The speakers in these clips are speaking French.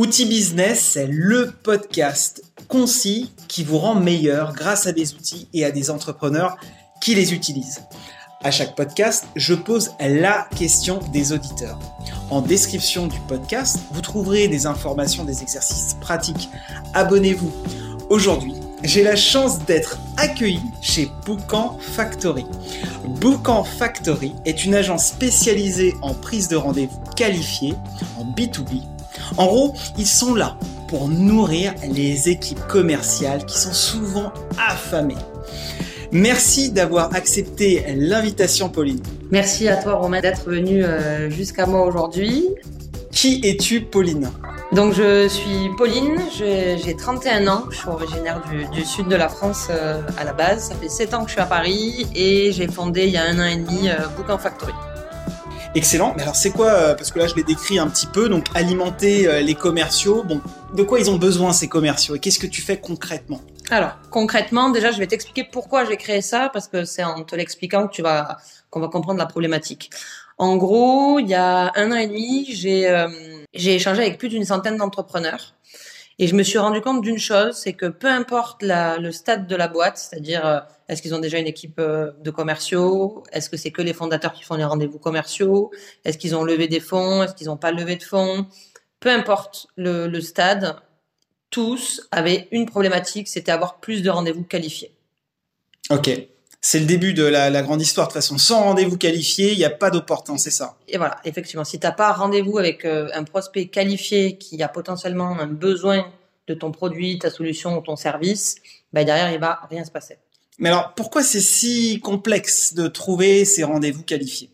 Outil Business, c'est le podcast concis qui vous rend meilleur grâce à des outils et à des entrepreneurs qui les utilisent. À chaque podcast, je pose la question des auditeurs. En description du podcast, vous trouverez des informations, des exercices pratiques. Abonnez-vous. Aujourd'hui, j'ai la chance d'être accueilli chez Bookan Factory. Bookan Factory est une agence spécialisée en prise de rendez-vous qualifiée en B2B en gros, ils sont là pour nourrir les équipes commerciales qui sont souvent affamées. Merci d'avoir accepté l'invitation, Pauline. Merci à toi, Romain, d'être venu euh, jusqu'à moi aujourd'hui. Qui es-tu, Pauline? Donc je suis Pauline, j'ai 31 ans, je suis originaire du, sud de la France euh, à la base. Ça fait 7 ans que je suis à Paris et j'ai fondé il y a un an et demi euh, Book Factory. Excellent. Mais alors c'est quoi euh, Parce que là je l'ai décrit un petit peu. Donc alimenter euh, les commerciaux. Bon, de quoi ils ont besoin ces commerciaux et qu'est-ce que tu fais concrètement? Alors concrètement, déjà je vais t'expliquer pourquoi j'ai créé ça parce que c'est en te l'expliquant que tu vas qu'on va comprendre la problématique. En gros, il y a un an et demi, j'ai euh, j'ai échangé avec plus d'une centaine d'entrepreneurs et je me suis rendu compte d'une chose, c'est que peu importe la, le stade de la boîte, c'est-à-dire euh, est-ce qu'ils ont déjà une équipe euh, de commerciaux, est-ce que c'est que les fondateurs qui font les rendez-vous commerciaux, est-ce qu'ils ont levé des fonds, est-ce qu'ils n'ont pas levé de fonds, peu importe le, le stade, tous avaient une problématique, c'était avoir plus de rendez-vous qualifiés. Ok c'est le début de la, la, grande histoire. De toute façon, sans rendez-vous qualifié, il n'y a pas d'opportun, c'est ça? Et voilà, effectivement, si tu n'as pas rendez-vous avec euh, un prospect qualifié qui a potentiellement un besoin de ton produit, ta solution ou ton service, bah derrière, il va rien se passer. Mais alors, pourquoi c'est si complexe de trouver ces rendez-vous qualifiés?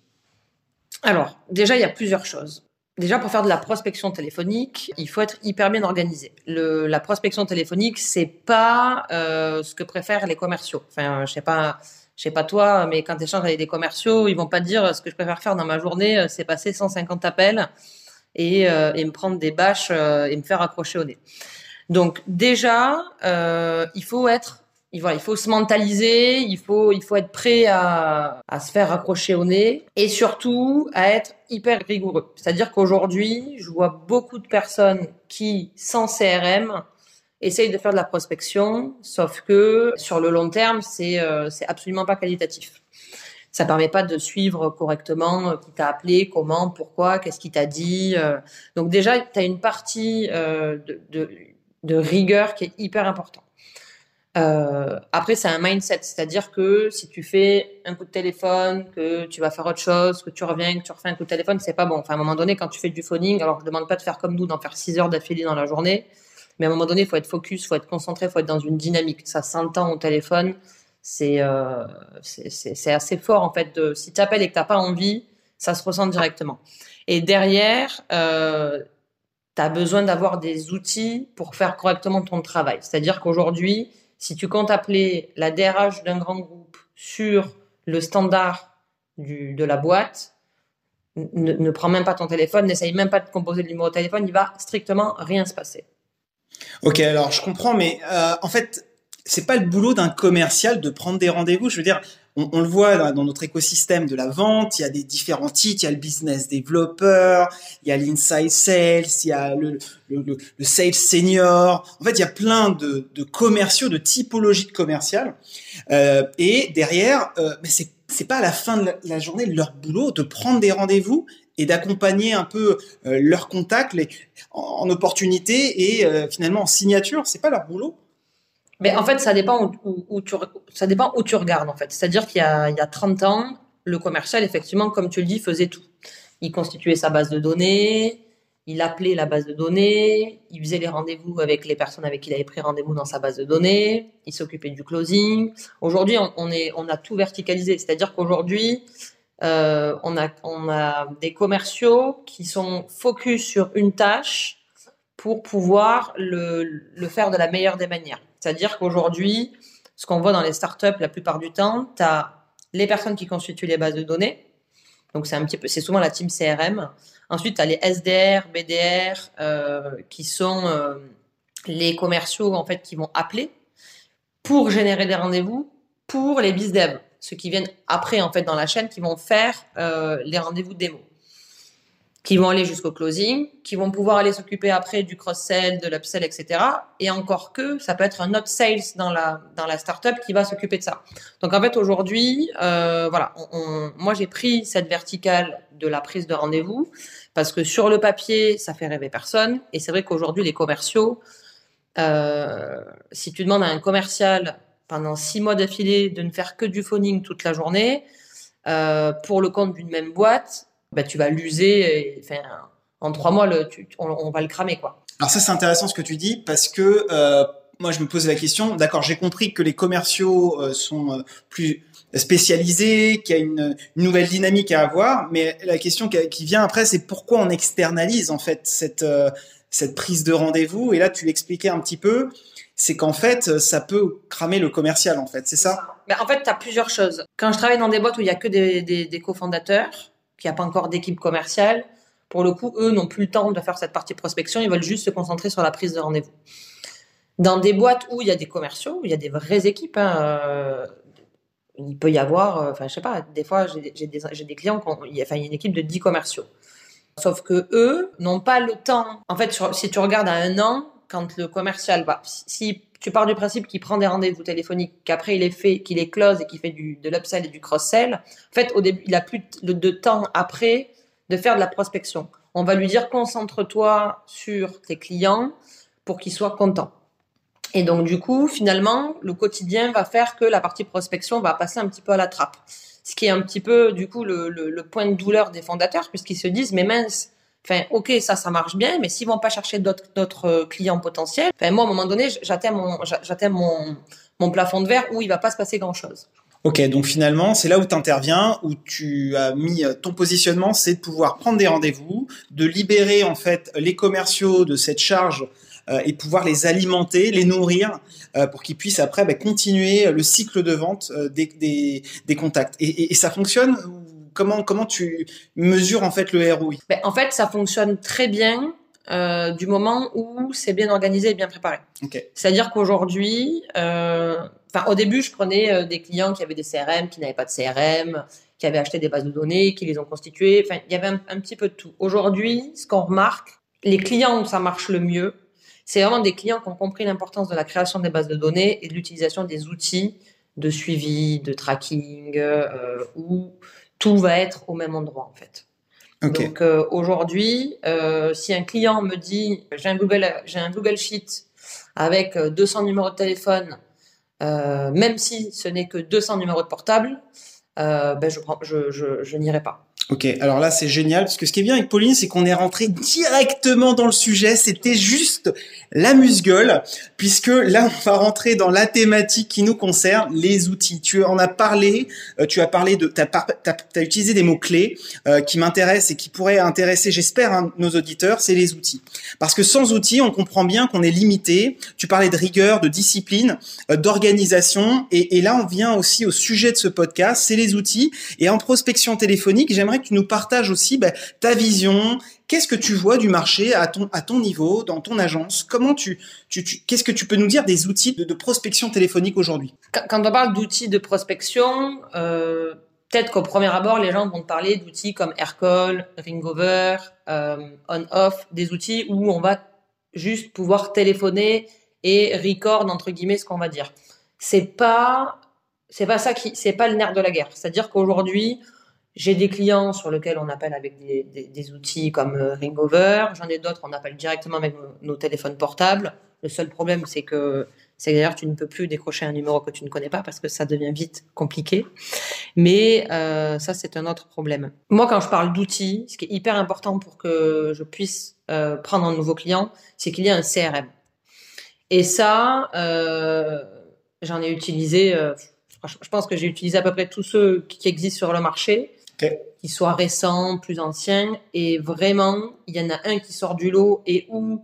Alors, déjà, il y a plusieurs choses. Déjà, pour faire de la prospection téléphonique, il faut être hyper bien organisé. La prospection téléphonique, c'est pas euh, ce que préfèrent les commerciaux. Enfin, je sais pas, je sais pas toi, mais quand tu échanges avec des commerciaux, ils vont pas te dire ce que je préfère faire dans ma journée, euh, c'est passer 150 appels et, euh, me prendre des bâches euh, et me faire accrocher au nez. Donc déjà, euh, il faut être il, faut se mentaliser, il faut, il faut être prêt à, à se faire accrocher au nez et surtout à être hyper rigoureux. C'est-à-dire qu'aujourd'hui, je vois beaucoup de personnes qui, sans CRM, essayent de faire de la prospection, sauf que sur le long terme, c'est euh, absolument pas qualitatif. Ça permet pas de suivre correctement euh, qui t'a appelé, comment, pourquoi, qu'est-ce qu'il t'a dit. Euh. Donc déjà, tu as une partie euh, de, de, de rigueur qui est hyper importante. Euh, après, c'est un mindset, c'est-à-dire que si tu fais un coup de téléphone, que tu vas faire autre chose, que tu reviens, que tu refais un coup de téléphone, c'est pas bon. Enfin, à un moment donné, quand tu fais du phoning, alors je demande pas de faire comme nous, d'en faire 6 heures d'affilée dans la journée, mais à un moment donné, il faut être focus, faut être concentré, faut être dans une dynamique. Ça s'entend au téléphone, c'est euh, assez fort en fait. Si tu appelles et que t'as pas envie, ça se ressent directement. Et derrière, euh, tu as besoin d'avoir des outils pour faire correctement ton travail. C'est-à-dire qu'aujourd'hui, si tu comptes appeler la DRH d'un grand groupe sur le standard de la boîte, ne, ne prends même pas ton téléphone, n'essaye même pas de composer le numéro de téléphone, il va strictement rien se passer. Ok, alors je comprends, mais euh, en fait, c'est pas le boulot d'un commercial de prendre des rendez-vous. Je veux dire, on, on, le voit dans notre écosystème de la vente, il y a des différents titres, il y a le business developer, il y a l'inside sales, il y a le, le, le, le, sales senior. En fait, il y a plein de, de commerciaux, de typologies de commerciales. Euh, et derrière, euh, mais c'est c'est pas à la fin de la journée leur boulot de prendre des rendez-vous et d'accompagner un peu euh, leurs contacts en, en opportunité et euh, finalement en signature. C'est pas leur boulot. Mais en fait, ça dépend où, tu, ça dépend où tu regardes, en fait. C'est-à-dire qu'il y a, il y a 30 ans, le commercial, effectivement, comme tu le dis, faisait tout. Il constituait sa base de données, il appelait la base de données, il faisait les rendez-vous avec les personnes avec qui il avait pris rendez-vous dans sa base de données, il s'occupait du closing. Aujourd'hui, on, on, est, on a tout verticalisé. C'est-à-dire qu'aujourd'hui, euh, on, a, on a des commerciaux qui sont focus sur une tâche pour pouvoir le, le faire de la meilleure des manières. C'est-à-dire qu'aujourd'hui, ce qu'on voit dans les startups la plupart du temps, tu as les personnes qui constituent les bases de données. Donc c'est un petit peu, c'est souvent la team CRM. Ensuite, tu as les SDR, BDR, euh, qui sont euh, les commerciaux en fait qui vont appeler pour générer des rendez-vous pour les biz dev, ceux qui viennent après en fait dans la chaîne, qui vont faire euh, les rendez-vous démo. Qui vont aller jusqu'au closing, qui vont pouvoir aller s'occuper après du cross-sell, de l'upsell, etc. Et encore que, ça peut être un autre sales dans la dans la startup qui va s'occuper de ça. Donc en fait aujourd'hui, euh, voilà, on, moi j'ai pris cette verticale de la prise de rendez-vous parce que sur le papier, ça fait rêver personne. Et c'est vrai qu'aujourd'hui les commerciaux, euh, si tu demandes à un commercial pendant six mois d'affilée de ne faire que du phoning toute la journée euh, pour le compte d'une même boîte bah, tu vas l'user. Enfin, en trois mois, le, on, va le cramer, quoi. Alors ça, c'est intéressant ce que tu dis parce que euh, moi, je me pose la question. D'accord, j'ai compris que les commerciaux euh, sont euh, plus spécialisés, qu'il y a une, nouvelle dynamique à avoir, mais la question qui, vient après, c'est pourquoi on externalise en fait cette cette prise de rendez-vous? Et là, tu l'expliquais un petit peu. C'est qu'en fait, ça peut cramer le commercial, en fait, c'est ça? En fait, tu as plusieurs choses. Quand je travaille dans des boîtes où il y a que des, des, des cofondateurs, qu'il n'y a pas encore d'équipe commerciale, pour le coup, eux n'ont plus le temps de faire cette partie prospection, ils veulent juste se concentrer sur la prise de rendez-vous. Dans des boîtes où il y a des commerciaux, où il y a des vraies équipes, hein, euh, il peut y avoir, euh, enfin, je sais pas, des fois, j'ai des, clients, il y, a, enfin, il y a une équipe de 10 commerciaux. Sauf que eux n'ont pas le temps. En fait, si tu regardes à un an, quand le commercial va, tu pars du principe qu'il prend des rendez-vous téléphoniques, qu'après il est fait, qu'il est close et qu'il fait du, de l'upsell et du cross-sell, en fait, au début, il a plus de, temps après de faire de la prospection. On va lui dire concentre-toi sur tes clients pour qu'ils soient contents. Et donc, du coup, finalement, le quotidien va faire que la partie prospection va passer un petit peu à la trappe. Ce qui est un petit peu, du coup, le, le point de douleur des fondateurs, puisqu'ils se disent, mais mince, Ok, ça, ça marche bien, mais s'ils vont pas chercher d'autres euh, clients potentiels, moi, à un moment donné, j'atteins mon, plafond de verre où il va pas se passer grand chose. Ok, donc finalement, c'est là où tu interviens, où tu as mis euh, ton positionnement, c'est de pouvoir prendre des rendez-vous, de libérer en fait les commerciaux de cette charge euh, et pouvoir les alimenter, les nourrir pour qu'ils puissent après bah, continuer le cycle de vente des, contacts. Et ça fonctionne comment comment tu mesures en fait le ROI ben, En fait, ça fonctionne très bien euh, du moment où c'est bien organisé et bien préparé. C'est-à-dire qu'aujourd'hui, euh, au début, je prenais euh, des clients qui avaient des CRM, qui n'avaient pas de CRM, qui avaient acheté des bases de données, qui les ont constituées. Enfin, il y avait un, petit peu de tout. Aujourd'hui, ce qu'on remarque, les clients où ça marche le mieux, c'est vraiment des clients qui ont compris l'importance de la création des bases de données et de l'utilisation des outils de suivi, de tracking, euh, où tout va être au même endroit en fait. Donc euh, aujourd'hui, euh, si un client me dit j'ai un Google j'ai un Google Sheet avec 200 euh, numéros de téléphone, même si ce n'est que 200 numéros de portable, ben je, je, je, je n'irai pas. Ok, alors là c'est génial parce que ce qui est bien avec Pauline, c'est qu'on est rentré directement dans le sujet. C'était juste la musgueule, puisque là on va rentrer dans la thématique qui nous concerne, les outils. Tu en as parlé, euh, tu as parlé de, t'as, as, utilisé des mots clés euh, qui m'intéressent et qui pourraient intéresser, j'espère, hein, nos auditeurs. C'est les outils, parce que sans outils, on comprend bien qu'on est limité. Tu parlais de rigueur, de discipline, euh, d'organisation, et là on vient aussi au sujet de ce podcast, c'est les outils. Et en prospection téléphonique, j'aimerais tu nous partages aussi bah, ta vision. Qu'est-ce que tu vois du marché à ton, niveau, dans ton agence? Comment tu, qu'est-ce que tu peux nous dire des outils de, prospection téléphonique aujourd'hui? Quand, on parle d'outils de prospection, euh, peut-être qu'au premier abord, les gens vont te parler d'outils comme Aircall, Ringover, euh, On-Off, des outils où on va juste pouvoir téléphoner et record entre guillemets ce qu'on va dire. C'est pas c'est pas ça qui c'est pas le nerf de la guerre. C'est-à-dire qu'aujourd'hui, j'ai des clients sur lesquels on appelle avec des, outils comme euh, Ringover. J'en ai d'autres, on appelle directement avec nos, téléphones portables. Le seul problème, c'est que c'est d'ailleurs tu ne peux plus décrocher un numéro que tu ne connais pas parce que ça devient vite compliqué. Mais euh, ça, c'est un autre problème. Moi, quand je parle d'outils, ce qui est hyper important pour que je puisse euh, prendre un nouveau client, c'est qu'il y ait un CRM. Et ça, euh, j'en ai utilisé. Euh, je pense que j'ai utilisé à peu près tous ceux qui existent sur le marché qui soit récent, plus ancien, et vraiment, il y en a un qui sort du lot et où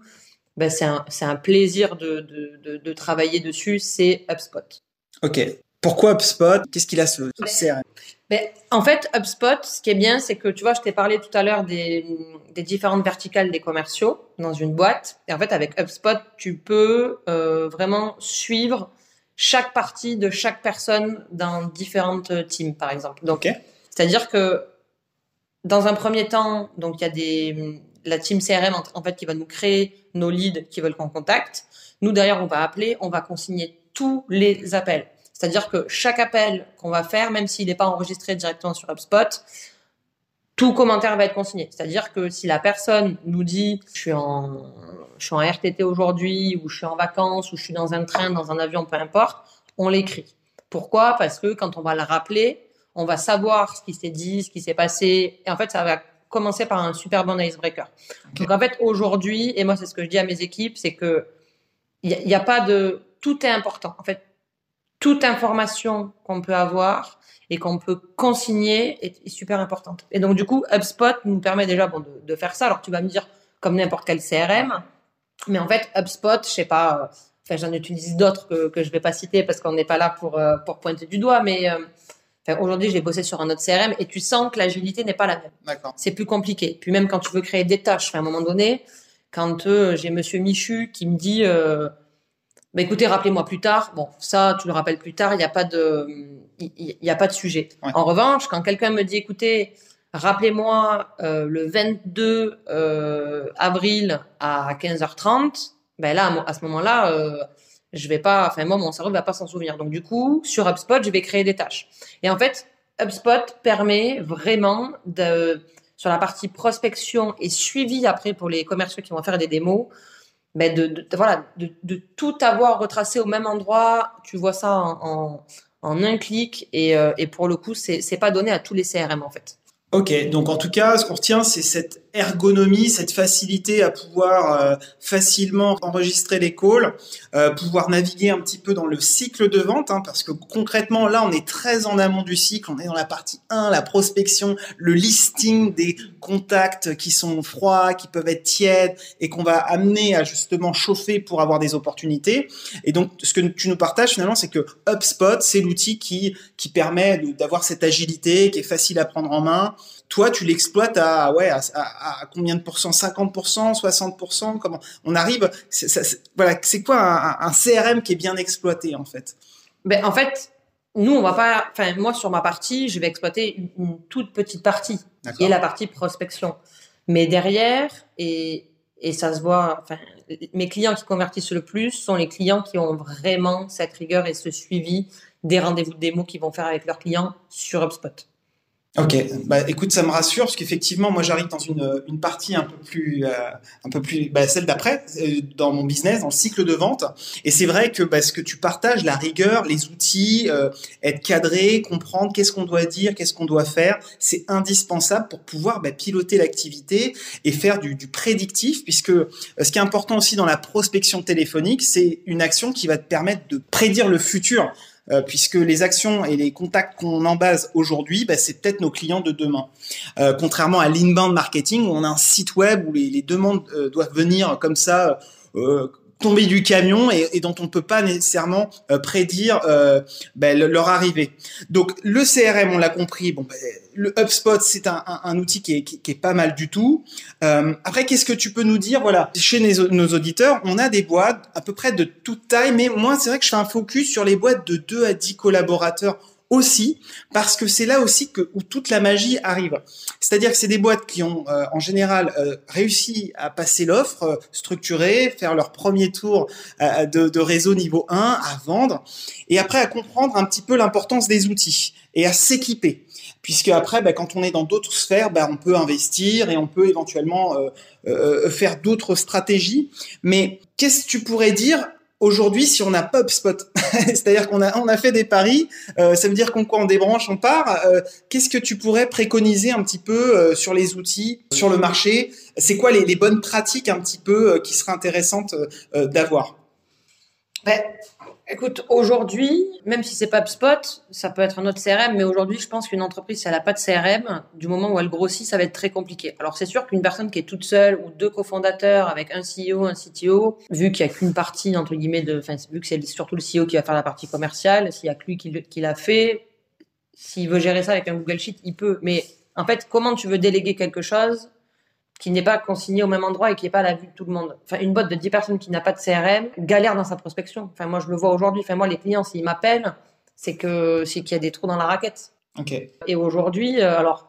ben, c'est un, un, plaisir de, de, de, travailler dessus, c'est HubSpot. Ok. Pourquoi HubSpot? Qu'est-ce qu'il a ce CRM ben, En fait, HubSpot, ce qui est bien, c'est que tu vois, je t'ai parlé tout à l'heure des, des, différentes verticales des commerciaux dans une boîte. Et en fait, avec HubSpot, tu peux euh, vraiment suivre chaque partie de chaque personne dans différentes teams, par exemple. Donc, c'est-à-dire que dans un premier temps, donc il y a des la team CRM en, fait qui va nous créer nos leads qui veulent qu'on contacte. Nous derrière, on va appeler, on va consigner tous les appels. C'est-à-dire que chaque appel qu'on va faire, même s'il n'est pas enregistré directement sur HubSpot, tout commentaire va être consigné. C'est-à-dire que si la personne nous dit je suis en je suis en RTT aujourd'hui ou je suis en vacances ou je suis dans un train, dans un avion, peu importe, on l'écrit. Pourquoi? Parce que quand on va la rappeler, on va savoir ce qui s'est dit, ce qui s'est passé et en fait ça va commencer par un super bon icebreaker. Donc en fait aujourd'hui et moi c'est ce que je dis à mes équipes, c'est que il n'y a, a pas de tout est important. En fait, toute information qu'on peut avoir et qu'on peut consigner est, super importante. Et donc, du coup, HubSpot nous permet déjà bon, de, de faire ça. Alors, tu vas me dire, comme n'importe quel CRM, mais en fait, HubSpot, je sais pas, euh, enfin, j'en utilise d'autres que, que je vais pas citer parce qu'on n'est pas là pour, euh, pour pointer du doigt, mais euh, enfin, aujourd'hui, j'ai bossé sur un autre CRM et tu sens que l'agilité n'est pas la même. D'accord. C'est plus compliqué. Puis même quand tu veux créer des tâches, à un moment donné, quand j'ai Monsieur Michu qui me dit bah écoutez, rappelez-moi plus tard. Bon, ça, tu le rappelles plus tard. Il n'y a pas de, il n'y a pas de sujet. En revanche, quand quelqu'un me dit, écoutez, rappelez-moi euh, le 22 euh, avril à 15h30, ben là, à ce moment-là, euh, je vais pas, enfin moi, mon cerveau va pas s'en souvenir. Donc du coup, sur HubSpot, je vais créer des tâches. Et en fait, HubSpot permet vraiment de, sur la partie prospection et suivi après pour les commerciaux qui vont faire des démos, ben de, voilà, de, tout avoir retracé au même endroit. Tu vois ça en, en, un clic et, euh, et pour le coup, c'est pas donné à tous les CRM en fait. Ok, donc en tout cas, ce qu'on retient, c'est cette ergonomie, cette facilité à pouvoir euh, facilement enregistrer les calls, euh, pouvoir naviguer un petit peu dans le cycle de vente, hein, parce que concrètement, là, on est très en amont du cycle, on est dans la partie 1, la prospection, le listing des contacts qui sont froids, qui peuvent être tièdes, et qu'on va amener à justement chauffer pour avoir des opportunités. Et donc, ce que tu nous partages finalement, c'est que HubSpot, c'est l'outil qui, qui permet d'avoir cette agilité, qui est facile à prendre en main, toi, tu l'exploites à, ouais, à, combien de pourcents? 50%, 60% Comment on arrive? Voilà, c'est quoi un, CRM qui est bien exploité en fait? Ben en fait, nous on va pas. Enfin, moi sur ma partie, je vais exploiter une, toute petite partie qui est la partie prospection. Mais derrière et et ça se voit. Enfin, mes clients qui convertissent le plus sont les clients qui ont vraiment cette rigueur et ce suivi des rendez-vous de démo qu'ils vont faire avec leurs clients sur HubSpot. Ok, bah écoute, ça me rassure parce qu'effectivement, moi, j'arrive dans une, une partie un peu plus, euh, un peu plus, bah, celle d'après, euh, dans mon business, dans le cycle de vente. Et c'est vrai que bah, ce que tu partages, la rigueur, les outils, euh, être cadré, comprendre qu'est-ce qu'on doit dire, qu'est-ce qu'on doit faire, c'est indispensable pour pouvoir bah, piloter l'activité et faire du, du prédictif, puisque ce qui est important aussi dans la prospection téléphonique, c'est une action qui va te permettre de prédire le futur. Euh, puisque les actions et les contacts qu'on en base aujourd'hui, bah, c'est peut-être nos clients de demain. Euh, contrairement à l'inbound marketing, où on a un site web où les, les demandes euh, doivent venir comme ça tomber du camion et, dont on ne peut pas nécessairement euh, prédire euh, ben, leur arrivée. Donc le CRM, on l'a compris, bon, ben, le HubSpot, c'est un, outil qui est, qui, est, pas mal du tout. Euh, après, qu'est-ce que tu peux nous dire? Voilà, chez nos, nos, auditeurs, on a des boîtes à peu près de toute taille, mais moi, c'est vrai que je fais un focus sur les boîtes de 2 à 10 collaborateurs aussi parce que c'est là aussi que où toute la magie arrive. C'est-à-dire que c'est des boîtes qui ont euh, en général euh, réussi à passer l'offre euh, structurée, faire leur premier tour de, de, réseau niveau 1, à vendre et après à comprendre un petit peu l'importance des outils et à s'équiper. Puisque après, bah, quand on est dans d'autres sphères, bah, on peut investir et on peut éventuellement faire d'autres stratégies. Mais qu'est-ce que tu pourrais dire Aujourd'hui, si on n'a pas HubSpot, c'est-à-dire qu'on a, on a fait des paris, euh, ça veut dire qu'on quoi on débranche, on part. Euh, qu'est-ce que tu pourrais préconiser un petit peu euh, sur les outils, sur le marché? C'est quoi les, bonnes pratiques un petit peu qui seraient intéressantes d'avoir? Ben, Écoute, aujourd'hui, même si c'est pas HubSpot, ça peut être un autre CRM, mais aujourd'hui, je pense qu'une entreprise, si elle n'a pas de CRM, du moment où elle grossit, ça va être très compliqué. Alors, c'est sûr qu'une personne qui est toute seule ou deux cofondateurs avec un CEO, un CTO, vu qu'il n'y a qu'une partie, entre guillemets, de, enfin, vu que c'est surtout le CEO qui va faire la partie commerciale, s'il y a que lui qui l'a fait, s'il veut gérer ça avec un Google Sheet, il peut. Mais, en fait, comment tu veux déléguer quelque chose qui n'est pas consigné au même endroit et qui n'est pas à la vue de tout le monde. Enfin, une boîte de 10 personnes qui n'a pas de CRM galère dans sa prospection. Enfin, moi, je le vois aujourd'hui. Enfin, moi, les clients, s'ils m'appellent, c'est que c'est qu'il y a des trous dans la raquette. Ok. Et aujourd'hui, euh, alors,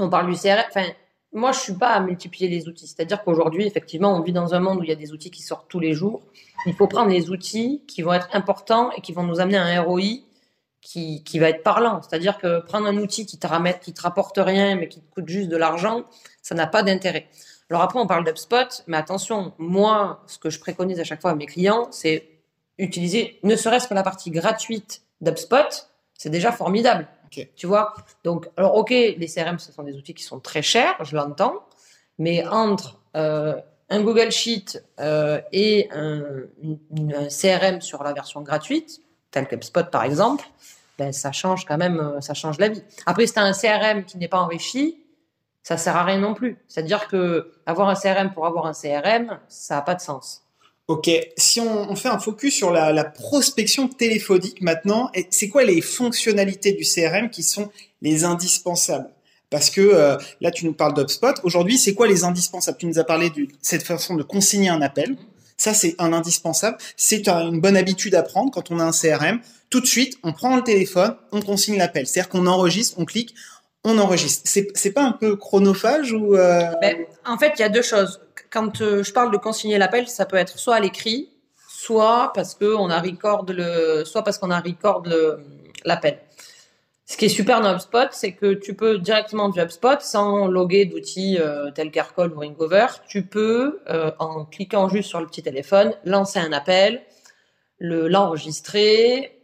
on parle du CRM. Enfin, moi, je suis pas à multiplier les outils. C'est-à-dire qu'aujourd'hui, effectivement, on vit dans un monde où il y a des outils qui sortent tous les jours. Il faut prendre les outils qui vont être importants et qui vont nous amener à un ROI qui, qui va être parlant. C'est-à-dire que prendre un outil qui te, ramène, qui te rapporte rien, mais qui te coûte juste de l'argent, ça n'a pas d'intérêt. Alors après, on parle d'UpSpot, mais attention, moi, ce que je préconise à chaque fois à mes clients, c'est utiliser ne serait-ce que la partie gratuite d'UpSpot, c'est déjà formidable. Tu vois? Donc, alors, ok, les CRM, ce sont des outils qui sont très chers, je l'entends, mais entre euh, un Google Sheet euh, et un, un, CRM sur la version gratuite, tel qu'UpSpot par exemple, ben, ça change quand même, euh, ça change la vie. Après, si tu as un CRM qui n'est pas enrichi, ça sert à rien non plus. C'est-à-dire que avoir un CRM pour avoir un CRM, ça n'a pas de sens. Ok, si on, fait un focus sur la, prospection téléphonique maintenant, c'est quoi les fonctionnalités du CRM qui sont les indispensables? Parce que euh, là, tu nous parles d'UpSpot. Aujourd'hui, c'est quoi les indispensables? Tu nous as parlé de cette façon de consigner un appel. Ça, c'est un indispensable. C'est une bonne habitude à prendre quand on a un CRM. Tout de suite, on prend le téléphone, on consigne l'appel. C'est-à-dire qu'on enregistre, on clique, on enregistre. C'est pas un peu chronophage ou euh, ben, En fait, il y a deux choses quand euh, je parle de consigner l'appel, ça peut être soit à l'écrit, soit parce qu'on a record le, soit parce qu'on a record l'appel. Ce qui est super dans HubSpot, c'est que tu peux directement du HubSpot, sans loguer d'outils euh, tels qu'Aircall ou Ringover, tu peux, euh, en cliquant juste sur le petit téléphone, lancer un appel, le l'enregistrer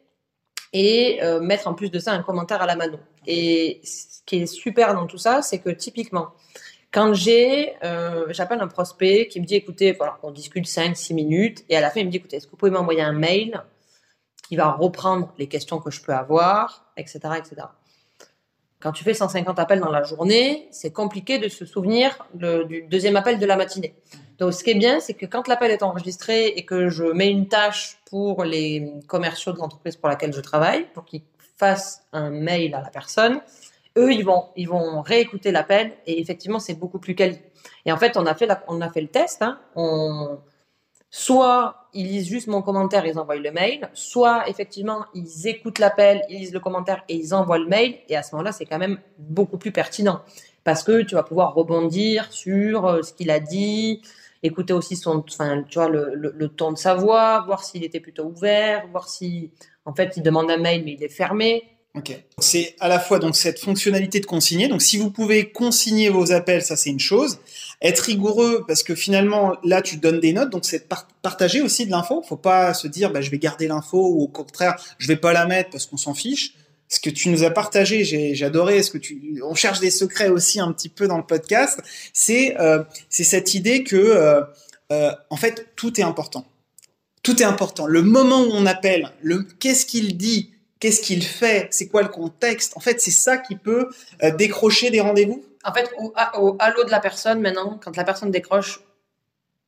et mettre en plus de ça un commentaire à la mano. Et ce qui est super dans tout ça, c'est que typiquement, quand j'ai, euh, j'appelle un prospect qui me dit, écoutez, voilà, on discute 5-6 minutes, et à la fin, il me dit, écoutez, est-ce que vous pouvez m'envoyer un mail va reprendre les questions que je peux avoir, etc., etc. Quand tu fais 150 appels dans la journée, c'est compliqué de se souvenir du deuxième appel de la matinée. Donc, ce qui est bien, c'est que quand l'appel est enregistré et que je mets une tâche pour les commerciaux de l'entreprise pour laquelle je travaille, pour qu'ils fassent un mail à la personne, eux, ils vont, ils vont réécouter l'appel et effectivement, c'est beaucoup plus quali. Et en fait, on a fait, on a fait le test. Hein. Soit ils lisent juste mon commentaire, ils envoient le mail, soit effectivement ils écoutent l'appel, ils lisent le commentaire et ils envoient le mail. Et à ce moment-là, c'est quand même beaucoup plus pertinent parce que tu vas pouvoir rebondir sur euh, ce qu'il a dit, écouter aussi son, enfin, tu vois, le, le, le ton de sa voix, voir s'il était plutôt ouvert, voir si, en fait, il demande un mail mais il est fermé. Ok. C'est à la fois donc cette fonctionnalité de consigner. Donc si vous pouvez consigner vos appels, ça c'est une chose. Être rigoureux parce que finalement là tu donnes des notes, donc c'est partager aussi de l'info. Faut pas se dire bah, je vais garder l'info ou au contraire je vais pas la mettre parce qu'on s'en fiche. Ce que tu nous as partagé, j'ai adoré. Ce que tu, on cherche des secrets aussi un petit peu dans le podcast. C'est euh, c'est cette idée que euh, euh, en fait tout est important. Tout est important. Le moment où on appelle, le qu'est-ce qu'il dit, qu'est-ce qu'il fait, c'est quoi le contexte. En fait, c'est ça qui peut euh, décrocher des rendez-vous. En fait, au, au halo de la personne, maintenant, quand la personne décroche,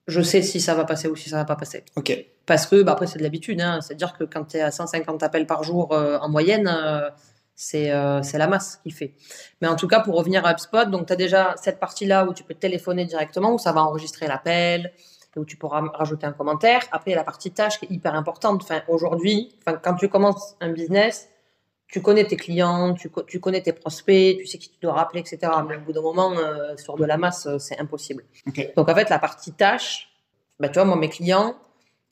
je sais si ça va passer ou si ça va pas passer. Ok. Parce que, bah, après, c'est de l'habitude. Hein. C'est-à-dire que quand tu es à 150 appels par jour euh, en moyenne, euh, c'est la masse qui fait. Mais en tout cas, pour revenir à HubSpot, donc tu as déjà cette partie-là où tu peux téléphoner directement, où ça va enregistrer l'appel, où tu pourras rajouter un commentaire. Après, il y a la partie tâche qui est hyper importante. Enfin, aujourd'hui, enfin, quand tu commences un business, tu connais tes clients, tu, tu, connais tes prospects, tu sais qui tu dois rappeler, etc. Mais au bout d'un moment, euh, sur de la masse, euh, c'est impossible. Donc, en fait, la partie tâche, bah, tu vois, moi, mes clients,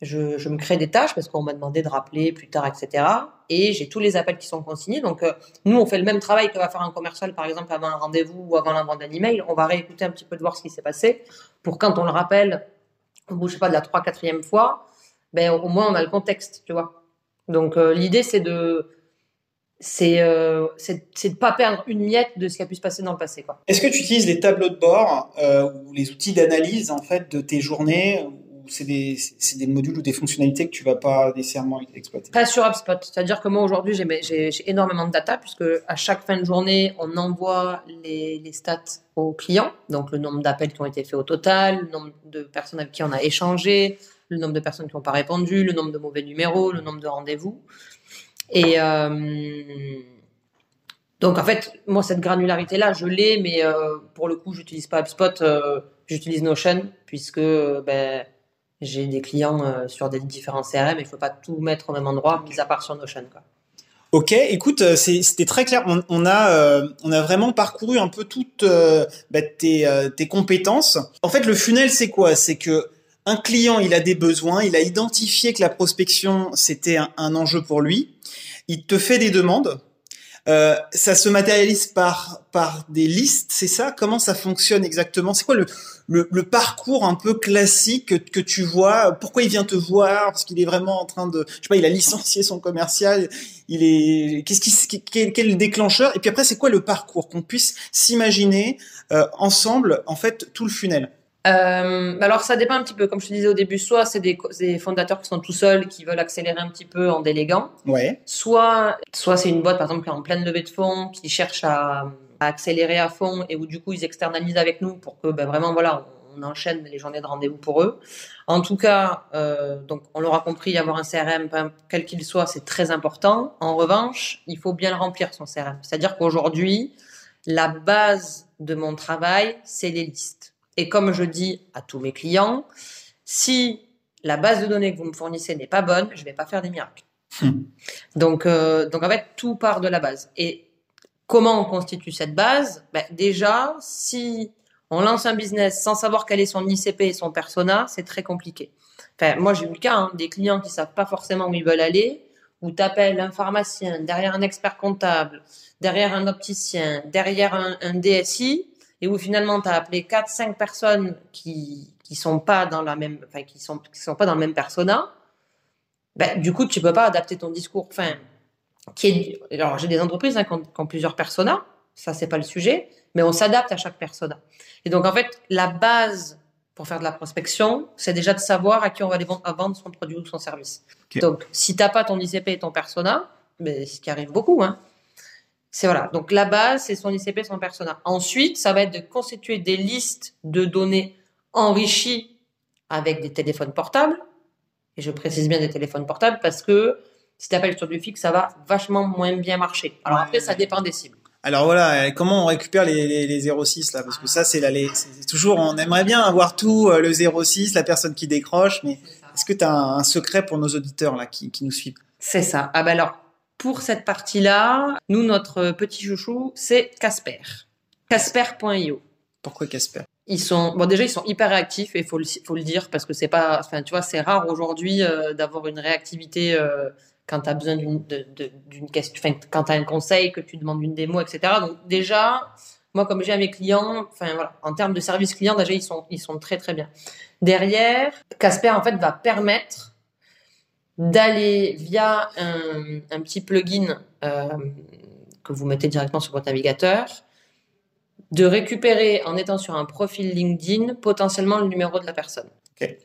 je, je me crée des tâches parce qu'on m'a demandé de rappeler plus tard, etc. Et j'ai tous les appels qui sont consignés. Donc, euh, nous, on fait le même travail que va faire un commercial, par exemple, avant un rendez-vous ou avant l'envoi d'un email. On va réécouter un petit peu de voir ce qui s'est passé pour quand on le rappelle, on bouge pas de la 3 quatrième fois, ben au moins on a le contexte, tu vois. Donc euh, l'idée c'est de c'est euh, de pas perdre une miette de ce qui a pu se passer dans le passé. Est-ce que tu utilises les tableaux de bord euh, ou les outils d'analyse en fait de tes journées c'est des, des, modules ou des fonctionnalités que tu vas pas nécessairement exploiter Pas sur HubSpot. C'est-à-dire que moi, aujourd'hui, j'ai énormément de data puisque à chaque fin de journée, on envoie les, les stats aux clients. Donc, le nombre d'appels qui ont été faits au total, le nombre de personnes avec qui on a échangé, le nombre de personnes qui n'ont pas répondu, le nombre de mauvais numéros, le nombre de rendez-vous. Et euh, donc, en fait, moi, cette granularité-là, je l'ai, mais euh, pour le coup, j'utilise pas HubSpot, euh, j'utilise Notion puisque ben, j'ai des clients euh, sur des différents CRM, il ne faut pas tout mettre au même endroit, mis à part sur Notion. Quoi. Ok, écoute, euh, c'était très clair. On, a, euh, on a vraiment parcouru un peu toutes bah, tes, tes, compétences. En fait, le funnel, c'est quoi? C'est que un client, il a des besoins, il a identifié que la prospection, c'était un, enjeu pour lui. Il te fait des demandes. Euh, ça se matérialise par par des listes, c'est ça? Comment ça fonctionne exactement? C'est quoi le, le, le, parcours un peu classique que, tu vois? Pourquoi il vient te voir? Parce qu'il est vraiment en train de, je sais pas, il a licencié son commercial. Il est, qu'est-ce qui, quel, quel déclencheur? Et puis après, c'est quoi le parcours? Qu'on puisse s'imaginer euh, ensemble, en fait, tout le funnel? Euh, alors ça dépend un petit peu, comme je te disais au début, soit c'est des, des, fondateurs qui sont tout seuls, qui veulent accélérer un petit peu en déléguant, ouais. soit, soit c'est une boîte par exemple qui est en pleine levée de fonds, qui cherche à, à, accélérer à fond et où du coup ils externalisent avec nous pour que ben, vraiment voilà on, enchaîne les journées de rendez-vous pour eux. En tout cas, euh, donc on l'aura compris, avoir un CRM quel qu'il soit, c'est très important. En revanche, il faut bien le remplir son CRM. C'est-à-dire qu'aujourd'hui, la base de mon travail, c'est les listes. Et comme je dis à tous mes clients, si la base de données que vous me fournissez n'est pas bonne, je ne vais pas faire des miracles. Hmm. Donc, euh, donc en fait, tout part de la base. Et comment on constitue cette base? Ben, Déjà, si on lance un business sans savoir quel est son ICP et son persona, c'est très compliqué. Enfin, moi, j'ai eu le cas hein, des clients qui savent pas forcément où ils veulent aller, où tu appelles un pharmacien, derrière un expert comptable, derrière un opticien, derrière un, un DSI, et où finalement tu as appelé 4 5 personnes qui qui sont pas dans la même enfin qui sont qui sont pas dans le même persona ben, du coup tu peux pas adapter ton discours. Enfin qui est alors j'ai des entreprises hein, qui, ont, plusieurs personas ça c'est pas le sujet mais on s'adapte à chaque persona. Et donc en fait la base pour faire de la prospection, c'est déjà de savoir à qui on va aller vendre son produit ou son service. Donc, si t'as pas ton ICP et ton persona, mais ben, ce qui arrive beaucoup, hein, c'est voilà. Donc la base, c'est son ICP, son persona. Ensuite, ça va être de constituer des listes de données enrichies avec des téléphones portables. Et je précise bien des téléphones portables parce que si tu appelles sur du fixe, ça va vachement moins bien marcher. Alors après, ça dépend des cibles. Alors voilà, comment on récupère les, les, 06 là? Parce que ça, c'est toujours, on aimerait bien avoir tout euh, le 06, la personne qui décroche, mais est-ce que tu as un, secret pour nos auditeurs là qui, qui nous suivent? C'est ça. Ah ben alors, pour cette partie-là, nous, notre petit chouchou, c'est Casper. Casper.io. Pourquoi Casper? Ils sont bon déjà ils sont hyper réactifs et faut le faut le dire parce que c'est pas enfin tu vois c'est rare aujourd'hui euh, d'avoir une réactivité euh, quand tu as besoin d'une d'une question enfin quand tu as un conseil que tu demandes une démo etc donc déjà moi comme j'ai à mes clients enfin voilà en termes de service client déjà ils sont ils sont très très bien derrière Casper en fait va permettre d'aller via un, petit plugin euh, que vous mettez directement sur votre navigateur, de récupérer en étant sur un profil LinkedIn potentiellement le numéro de la personne. Ok.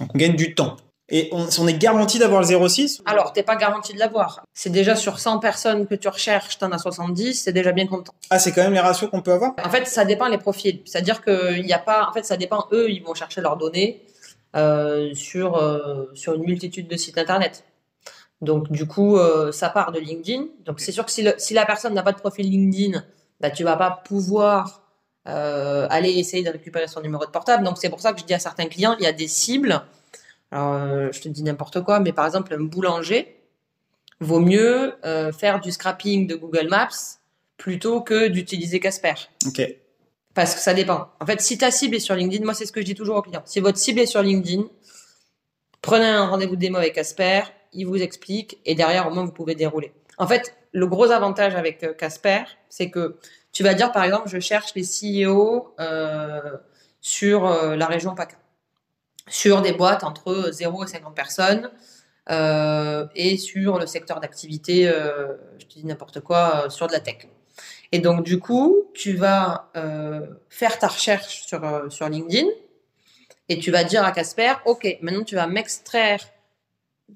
Donc on gagne du temps. Et on, on est garanti d'avoir le 06 Alors, t'es pas garanti de l'avoir. C'est déjà sur 100 personnes que tu recherches, t'en as 70, c'est déjà bien content. Ah, c'est quand même les ratios qu'on peut avoir? En fait, ça dépend les profils. C'est-à-dire qu'il n'y a pas... En fait, ça dépend, eux, ils vont chercher leurs données. Euh, sur, euh, sur une multitude de sites internet. Donc du coup, euh, ça part de LinkedIn. Donc c'est sûr que si, si la personne n'a pas de profil LinkedIn, bah, tu vas pas pouvoir aller essayer de récupérer son numéro de portable. Donc c'est pour ça que je dis à certains clients, il y a des cibles. Alors je te dis n'importe quoi, mais par exemple un boulanger vaut mieux faire du scrapping de Google Maps plutôt que d'utiliser Casper. Ok. Parce que ça dépend. En fait, si ta cible est sur LinkedIn, moi c'est ce que je dis toujours aux clients. Si votre cible est sur LinkedIn, prenez un rendez-vous démo avec Casper, il vous explique et derrière au moins vous pouvez dérouler. En fait, le gros avantage avec euh, Casper, c'est que tu vas dire par exemple, je cherche les CEO euh, sur euh, la région PACA, sur des boîtes entre 0 et 50 personnes. et sur le secteur d'activité, je te dis n'importe quoi, sur de la tech. Et donc, du coup, tu vas euh, faire ta recherche sur, euh, sur LinkedIn et tu vas dire à Casper, OK, maintenant tu vas m'extraire,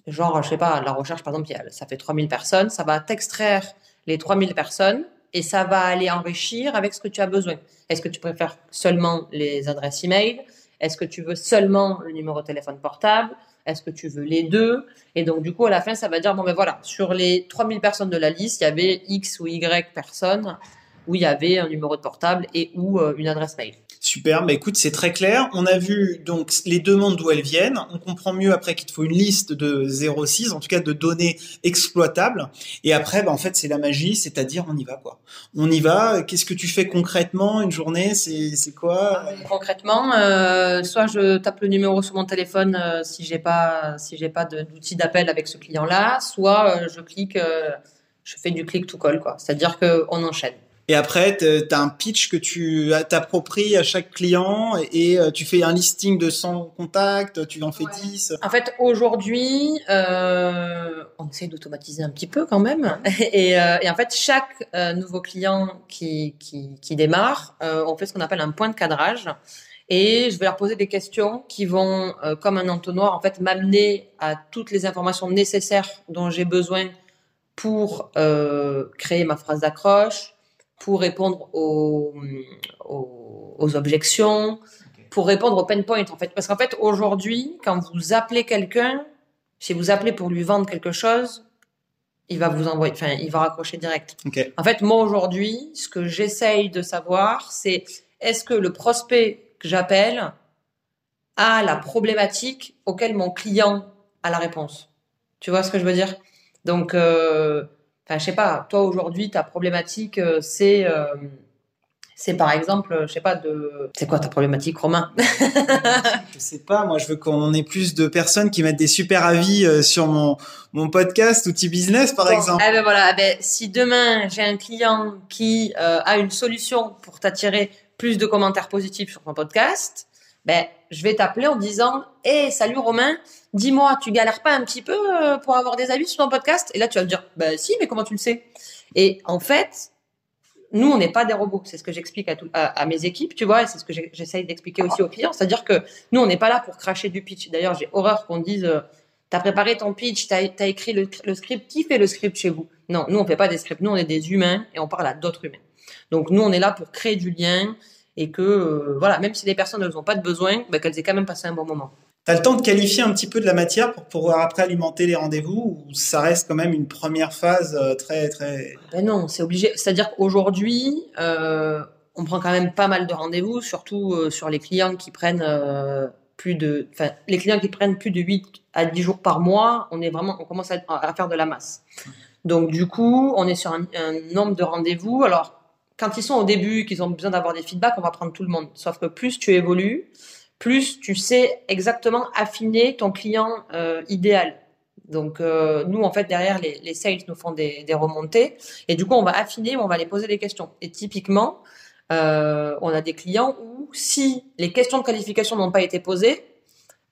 genre, je sais pas, la recherche, par exemple, ça fait 3000 personnes, ça va t'extraire les 3000 personnes et ça va aller enrichir avec ce que tu as besoin. Est-ce que tu préfères seulement les adresses email? Est-ce que tu veux seulement le numéro de téléphone portable? Est-ce que tu veux les deux? Et donc, du coup, à la fin, ça va dire, bon, ben voilà, sur les 3000 personnes de la liste, il y avait X ou Y personnes où il y avait un numéro de portable et ou euh, une adresse mail. Super, bah écoute, c'est très clair. On a vu donc les demandes d'où elles viennent. On comprend mieux après qu'il te faut une liste de 06, en tout cas de données exploitables. Et après, bah, en fait, c'est la magie, c'est-à-dire on y va quoi. On y va. Qu'est-ce que tu fais concrètement une journée? C'est quoi? Concrètement, euh, soit je tape le numéro sur mon téléphone euh, si j'ai pas si j'ai pas d'outil d'appel avec ce client-là, soit euh, je clique, euh, je fais du click to call quoi. C'est-à-dire qu'on enchaîne. Et après, tu as un pitch que tu t'appropries à chaque client et, euh, tu fais un listing de 100 contacts, tu en fais 10. En fait, aujourd'hui, euh, on essaie d'automatiser un petit peu quand même. Et, euh, et en fait, chaque euh, nouveau client qui, qui, qui démarre, on fait ce qu'on appelle un point de cadrage. Et je vais leur poser des questions qui vont, euh, comme un entonnoir, en fait, m'amener à toutes les informations nécessaires dont j'ai besoin pour créer ma phrase d'accroche, pour répondre aux, aux, aux objections, okay. pour répondre aux pain points en fait. Parce qu'en fait, aujourd'hui, quand vous appelez quelqu'un, si vous appelez pour lui vendre quelque chose, il va vous envoyer, enfin, il va raccrocher direct. Okay. En fait, moi aujourd'hui, ce que j'essaye de savoir, c'est est-ce que le prospect que j'appelle a la problématique auquel mon client a la réponse. Tu vois ce que je veux dire? Donc, euh, Enfin, je sais pas, toi aujourd'hui, ta problématique, euh, c'est, euh, c'est par exemple, je sais pas, de. C'est quoi ta problématique, Romain? Je sais pas, moi je veux qu'on ait plus de personnes qui mettent des super avis euh, sur mon, mon podcast Outil Business, par bon, exemple. Eh ben voilà, eh ben, si demain j'ai un client qui euh, a une solution pour t'attirer plus de commentaires positifs sur ton podcast, ben, je vais t'appeler en disant Hé, hey, salut Romain, dis-moi, tu galères pas un petit peu euh, pour avoir des avis sur ton podcast? Et là, tu vas me dire Bah si, mais comment tu le sais? Et en fait, nous, on n'est pas des robots. C'est ce que j'explique à, à, à, mes équipes, tu vois, et c'est ce que j'essaye d'expliquer aussi aux clients. C'est-à-dire que nous, on n'est pas là pour cracher du pitch. D'ailleurs, j'ai horreur qu'on dise euh, T'as préparé ton pitch, t'as as écrit le, le, script, qui fait le script chez vous? Non, nous, on fait pas des scripts. Nous, on est des humains et on parle à d'autres humains. Donc, nous, on est là pour créer du lien et que euh, voilà, même si les personnes n'ont pas de besoin, bah, qu'elles aient quand même passé un bon moment. Tu as le temps de qualifier un petit peu de la matière pour pouvoir après alimenter les rendez-vous ou ça reste quand même une première phase euh, très très ben non, c'est obligé. C'est-à-dire qu'aujourd'hui, euh, on prend quand même pas mal de rendez-vous, surtout euh, sur les clients qui prennent euh, plus de, enfin les clients qui prennent plus de 8 à 10 jours par mois, on est vraiment, on commence à, à faire de la masse. Donc du coup, on est sur un, un nombre de rendez-vous. Alors quand ils sont au début, qu'ils ont besoin d'avoir des feedbacks, on va prendre tout le monde. Sauf que plus tu évolues, plus tu sais exactement affiner ton client euh, idéal. Donc euh, nous, en fait, derrière, les, les, sales nous font des, des, remontées. Et du coup, on va affiner, on va les poser des questions. Et typiquement, euh, on a des clients où si les questions de qualification n'ont pas été posées,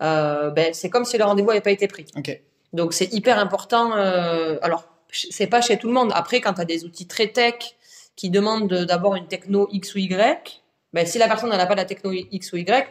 ben, c'est comme si le rendez-vous n'avait pas été pris. Okay. Donc c'est hyper important. Alors, c'est pas chez tout le monde. Après, quand tu as des outils très tech, qui demande d'abord une techno X ou Y, ben, si la personne n'a pas la techno X ou Y,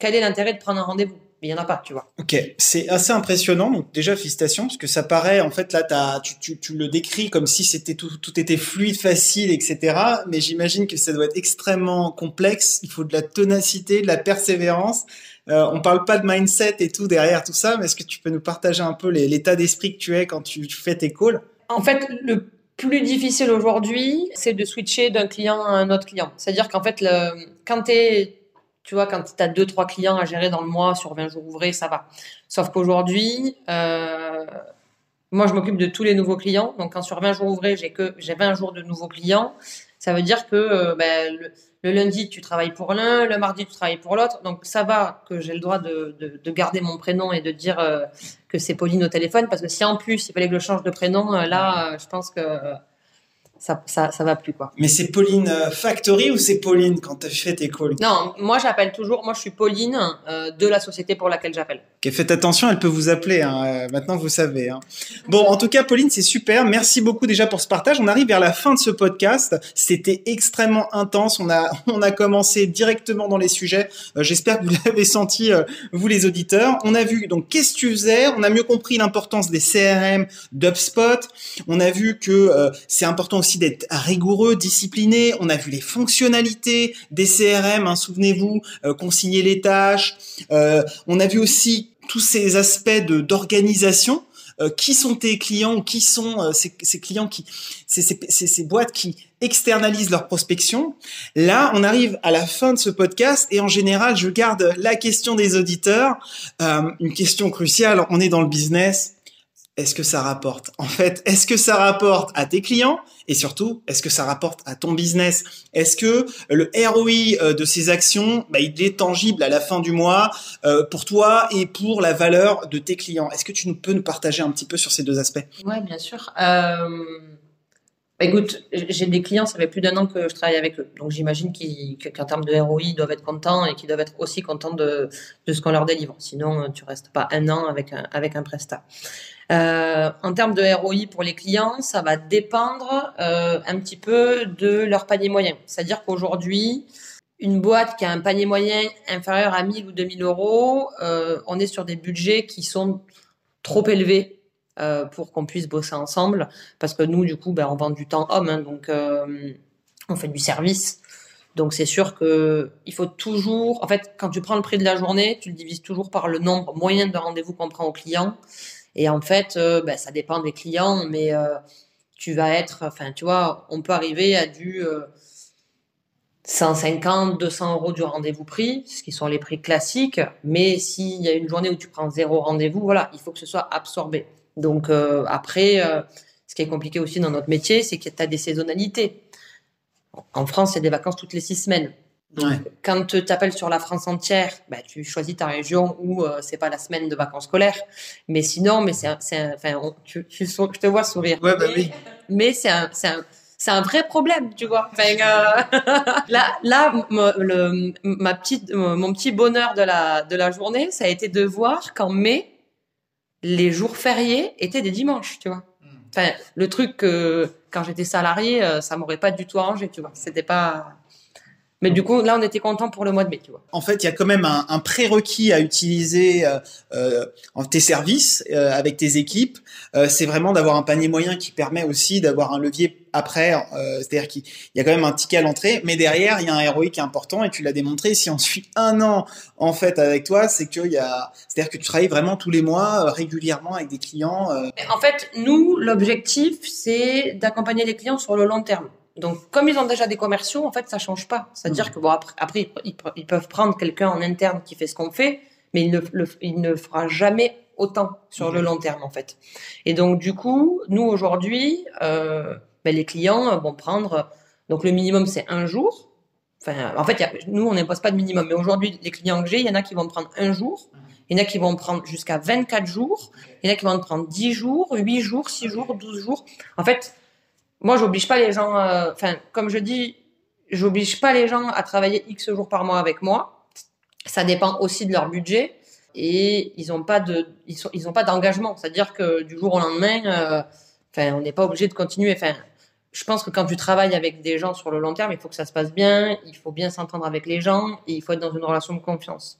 quel est l'intérêt de prendre un rendez-vous? Il n'y en a pas, tu vois. Ok, c'est assez impressionnant. Donc déjà, félicitations, parce que ça paraît, en fait, là, as, tu, tu, tu le décris comme si c'était tout, tout était fluide, facile, etc. Mais j'imagine que ça doit être extrêmement complexe. Il faut de la ténacité, de la persévérance. Euh, on parle pas de mindset et tout derrière tout ça, mais est-ce que tu peux nous partager un peu l'état d'esprit que tu es quand tu fais tes calls? En fait, le plus difficile aujourd'hui, c'est de switcher d'un client à un autre client. C'est-à-dire qu'en fait, quand tu quand tu as deux, trois clients à gérer dans le mois sur 20 jours ouvrés, ça va. Sauf qu'aujourd'hui, euh, moi, je m'occupe de tous les nouveaux clients. Donc, quand sur 20 jours ouvrés, j'ai que j'ai 20 jours de nouveaux clients, ça veut dire que euh, ben, le, lundi, tu travailles pour l'un, le mardi, tu travailles pour l'autre. Donc, ça va que j'ai le droit de, de, de, garder mon prénom et de dire euh, que c'est Pauline au téléphone. Parce que si en plus, il fallait que je change de prénom, là, je pense que ça, ça, ça va plus quoi. Mais c'est Pauline Factory ou c'est Pauline quand tu fais tes calls? Non, moi j'appelle toujours, moi je suis Pauline euh, de la société pour laquelle j'appelle. Ok, faites attention, elle peut vous appeler. Hein. Maintenant vous savez. Hein. Bon, en tout cas, Pauline, c'est super. Merci beaucoup déjà pour ce partage. On arrive vers la fin de ce podcast. C'était extrêmement intense. On a on a commencé directement dans les sujets. Euh, J'espère que vous l'avez senti, euh, vous les auditeurs. On a vu donc qu'est-ce que tu faisais? On a mieux compris l'importance des CRM, d'UpSpot. On a vu que euh, c'est important aussi d'être rigoureux, discipliné. On a vu les fonctionnalités des CRM, hein, souvenez-vous, euh, consigner les tâches. Euh, on a vu aussi tous ces aspects d'organisation. euh, qui sont tes clients, qui sont ces, clients qui, ces, ces, boîtes qui externalisent leur prospection. Là, on arrive à la fin de ce podcast et en général, je garde la question des auditeurs, une question cruciale. On est dans le business est-ce que ça rapporte? En fait, est-ce que ça rapporte à tes clients? Et surtout, est-ce que ça rapporte à ton business? Est-ce que le ROI euh, de ces actions, bah, il est tangible à la fin du mois euh, pour toi et pour la valeur de tes clients? Est-ce que tu peux nous partager un petit peu sur ces deux aspects? Oui, bien sûr. Euh... Bah, écoute, j'ai des clients, ça fait plus d'un an que je travaille avec eux. Donc j'imagine qu'en termes de ROI, ils doivent être contents et qu'ils doivent être aussi contents de, ce qu'on leur délivre. Sinon, tu restes pas un an avec un, avec un prestat. Euh, en termes de ROI pour les clients, ça va dépendre euh, un petit peu de leur panier moyen. C'est-à-dire qu'aujourd'hui, une boîte qui a un panier moyen inférieur à 1000 ou 2000 euros, euh, on est sur des budgets qui sont trop élevés pour qu'on puisse bosser ensemble. Parce que nous, du coup, ben, on vend du temps homme, hein, donc on fait du service. Donc c'est sûr que il faut toujours, en fait, quand tu prends le prix de la journée, tu le divises toujours par le nombre moyen de rendez-vous qu'on prend au client. Et en fait, euh, ben, ça dépend des clients, mais euh, tu vas être, enfin, tu vois, on peut arriver à du 150, euh, 200 euros du rendez-vous prix, ce qui sont les prix classiques. Mais s'il y a une journée où tu prends zéro rendez-vous, voilà, il faut que ce soit absorbé. Donc après, ce qui est compliqué aussi dans notre métier, c'est que tu as des saisonnalités. En France, il y a des vacances toutes les six semaines. Donc, quand tu t'appelles sur la France entière, bah, tu choisis ta région où euh, c'est pas la semaine de vacances scolaires. Mais sinon, mais c'est, enfin, tu, tu, je te vois sourire. Ouais, bah, oui. Mais c'est un, c'est un, c'est un vrai problème, tu vois. Enfin, euh, là, là, le, ma petite, mon petit bonheur de la, de la journée, ça a été de voir qu'en mai, les jours fériés étaient des dimanches, tu vois. Hmm. Enfin, le truc que quand j'étais salarié, euh, ça m'aurait pas du tout arrangé, tu vois. C'était pas mais du coup, là, on était content pour le mois de mai, tu vois. En fait, il y a quand même un, un prérequis à utiliser euh, euh, tes services euh, avec tes équipes. Euh, c'est vraiment d'avoir un panier moyen qui permet aussi d'avoir un levier après. Euh, c'est-à-dire qu'il y a quand même un ticket à l'entrée, mais derrière, il y a un héroïque important et tu l'as démontré. Si on suit un an en fait avec toi, c'est qu'il y a, c'est-à-dire que tu travailles vraiment tous les mois régulièrement avec des clients. En fait, nous, l'objectif, c'est d'accompagner les clients sur le long terme. Donc, comme ils ont déjà des commerciaux, en fait, ça change pas. C'est-à-dire que bon, après, après ils, peuvent prendre quelqu'un en interne qui fait ce qu'on fait, mais il ne, le, il ne fera jamais autant sur le long terme, en fait. Et donc, du coup, nous aujourd'hui, euh, ben, les clients vont prendre. Donc, le minimum, c'est un jour. Enfin, en fait, y a, nous, on n'impose pas de minimum. Mais aujourd'hui, les clients que j'ai, il y en a qui vont prendre un jour. Il y en a qui vont prendre jusqu'à 24 jours. Il y en a qui vont prendre 10 jours, 8 jours, 6 jours, 12 jours. En fait, moi, j'oblige pas les gens, euh, enfin, comme je dis, j'oblige pas les gens à travailler X jours par mois avec moi. Ça dépend aussi de leur budget et ils ont pas de, ils sont, ils ont pas d'engagement. C'est-à-dire que du jour au lendemain, euh, on n'est pas obligé de continuer. Enfin, je pense que quand tu travailles avec des gens sur le long terme, il faut que ça se passe bien, il faut bien s'entendre avec les gens et il faut être dans une relation de confiance.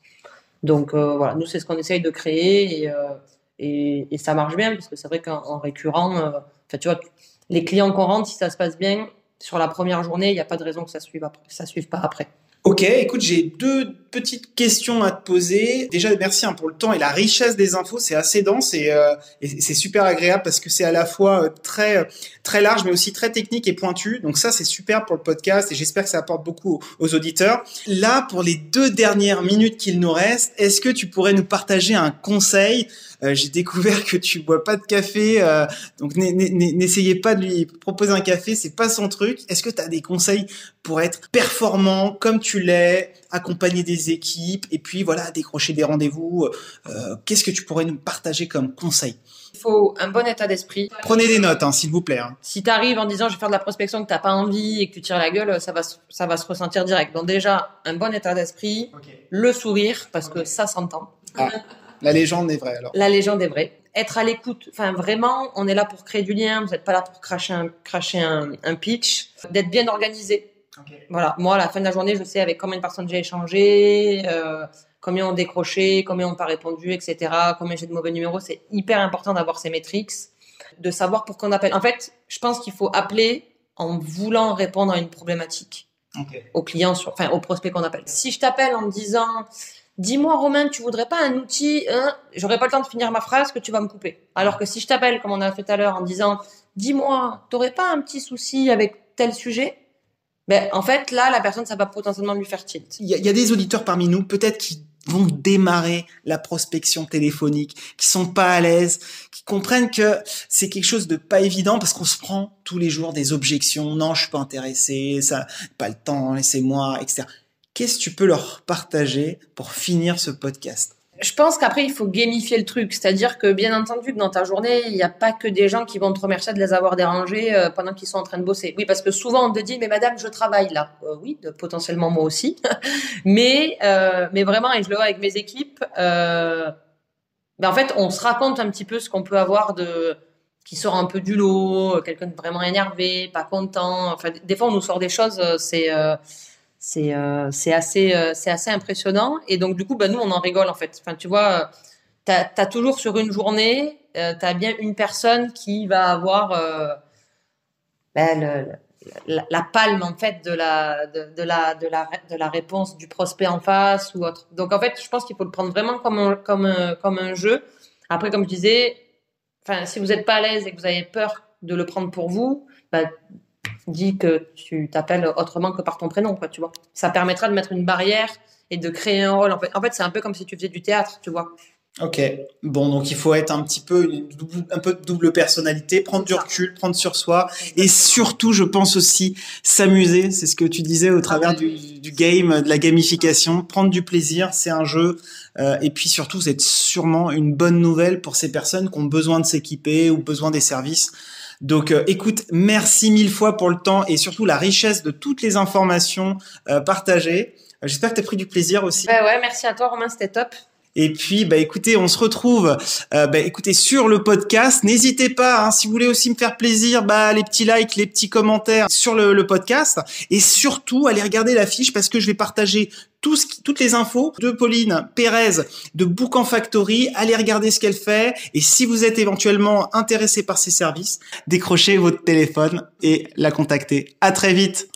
Donc euh, voilà, nous c'est ce qu'on essaye de créer et, et, ça marche bien parce que c'est vrai qu'en récurrent, tu vois, les clients qu'on rentre, si ça se passe bien, sur la première journée, il n'y a pas de raison que ça suive, ça suive pas après. Ok, écoute, j'ai deux petites questions à te poser. Déjà, merci hein, pour le temps et la richesse des infos, c'est assez dense et, euh, c'est super agréable parce que c'est à la fois euh, très très large mais aussi très technique et pointu. Donc ça, c'est super pour le podcast et j'espère que ça apporte beaucoup aux auditeurs. Là, pour les deux dernières minutes qu'il nous reste, est-ce que tu pourrais nous partager un conseil? Euh, j'ai découvert que tu bois pas de café, donc n'essayez pas de lui proposer un café, c'est pas son truc. Est-ce que tu as des conseils pour être performant comme tu l'es, accompagner des équipes et puis voilà décrocher des rendez-vous euh, Qu'est-ce que tu pourrais nous partager comme conseil? Il faut un bon état d'esprit. Prenez des notes, hein, s'il vous plaît. Hein. Si tu arrives en disant je vais faire de la prospection que t'as pas envie et que tu tires la gueule, ça va ça va se ressentir direct. Donc déjà un bon état d'esprit, le sourire parce que ça s'entend. Ah. La légende est vraie alors. La légende est vraie. Être à l'écoute, enfin vraiment, on est là pour créer du lien. Vous n'êtes pas là pour cracher un, cracher un, un pitch. D'être bien organisé. Voilà. Moi, à la fin de la journée, je sais avec combien de personnes j'ai échangé, euh, combien ont décroché, combien ont pas répondu, etc. Combien j'ai de mauvais numéros. C'est hyper important d'avoir ces métriques, de savoir pour qu'on appelle. En fait, je pense qu'il faut appeler en voulant répondre à une problématique. Okay. Aux clients, sur, enfin aux prospects qu'on appelle. Si je t'appelle en me disant dis-moi Romain, tu voudrais pas un outil hein J'aurais pas le temps de finir ma phrase que tu vas me couper. Alors que si je t'appelle, comme on a fait tout à l'heure, en disant, dis-moi, t'aurais pas un petit souci avec tel sujet? Ben, en fait, là, la personne, ça va potentiellement lui faire tilt. Il y, a des auditeurs parmi nous, peut-être qui vont démarrer la prospection téléphonique, qui sont pas à l'aise, qui comprennent que c'est quelque chose de pas évident parce qu'on se prend tous les jours des objections. Non, je suis pas intéressé, ça, pas le temps, laissez-moi, etc. Qu'est-ce que tu peux leur partager pour finir ce podcast? Je pense qu'après, il faut gamifier le truc. C'est-à-dire que, bien entendu, que dans ta journée, il n'y a pas que des gens qui vont te remercier de les avoir dérangés euh, pendant qu'ils sont en train de bosser. Oui, parce que souvent, on te dit, mais madame, je travaille là. Euh, oui, potentiellement moi aussi. mais, euh, mais vraiment, et je le vois avec mes équipes, ben, en fait, on se raconte un petit peu ce qu'on peut avoir de qui sort un peu du lot, quelqu'un de vraiment énervé, pas content. Enfin, des fois, on nous sort des choses, c'est c'est euh, assez euh, c'est assez impressionnant. Et donc du coup bah nous on en rigole en fait. Enfin tu vois t'as as toujours sur une journée euh, t'as bien une personne qui va avoir euh, ben, la, palme en fait de la de, la de la de la réponse du prospect en face ou autre. Donc en fait je pense qu'il faut le prendre vraiment comme un, comme comme un jeu. Après comme je disais enfin si vous êtes pas à l'aise et que vous avez peur de le prendre pour vous bah, dis que tu t'appelles autrement que par ton prénom, quoi, tu vois. Ça permettra de mettre une barrière et de créer un rôle. En fait, en fait c'est un peu comme si tu faisais du théâtre, tu vois. Ok. Bon, donc il faut être un petit peu, un peu de double personnalité, prendre du recul, prendre sur soi, et surtout, je pense aussi, s'amuser. C'est ce que tu disais au travers du, du, game, de la gamification. Prendre du plaisir, c'est un jeu. Euh, et puis surtout, c'est sûrement une bonne nouvelle pour ces personnes qui ont besoin de s'équiper ou besoin des services. Donc euh, écoute, merci mille fois pour le temps et surtout la richesse de toutes les informations euh, partagées. Euh, j'espère que tu as pris du plaisir aussi. Bah ouais, merci à toi Romain, c'était top. Et puis, bah écoutez, on se retrouve, euh, bah écoutez, sur le podcast. N'hésitez pas, hein, si vous voulez aussi me faire plaisir, bah les petits likes, les petits commentaires sur le, podcast, et surtout allez regarder la fiche parce que je vais partager tout ce toutes les infos de Pauline Pérez de Book Factory. Allez regarder ce qu'elle fait, et si vous êtes éventuellement intéressé par ses services, décrochez votre téléphone et la contactez. À très vite.